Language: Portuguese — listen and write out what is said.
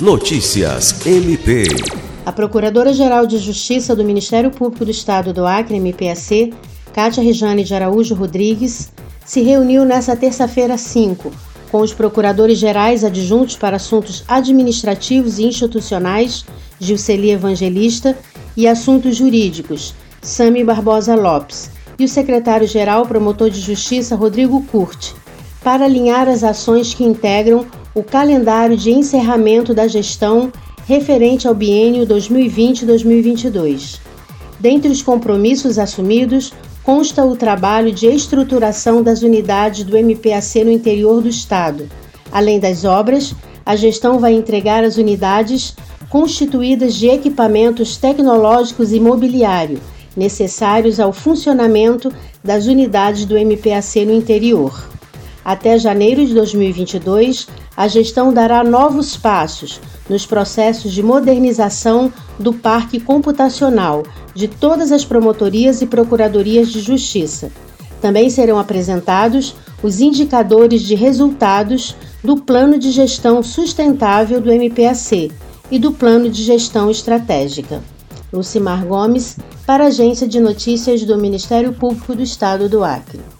Notícias MP. A Procuradora-Geral de Justiça do Ministério Público do Estado do Acre, MPAC, Cátia Rejane de Araújo Rodrigues, se reuniu nesta terça-feira 5 com os procuradores-gerais adjuntos para assuntos administrativos e institucionais, Gilceli Evangelista, e assuntos jurídicos, Sami Barbosa Lopes, e o secretário-geral promotor de justiça, Rodrigo Curti, para alinhar as ações que integram o calendário de encerramento da gestão referente ao biênio 2020-2022. Dentre os compromissos assumidos, consta o trabalho de estruturação das unidades do MPAC no interior do Estado. Além das obras, a gestão vai entregar as unidades constituídas de equipamentos tecnológicos e mobiliário necessários ao funcionamento das unidades do MPAC no interior. Até janeiro de 2022, a gestão dará novos passos nos processos de modernização do parque computacional de todas as promotorias e procuradorias de justiça. Também serão apresentados os indicadores de resultados do Plano de Gestão Sustentável do MPAC e do Plano de Gestão Estratégica. Lucimar Gomes, para a Agência de Notícias do Ministério Público do Estado do Acre.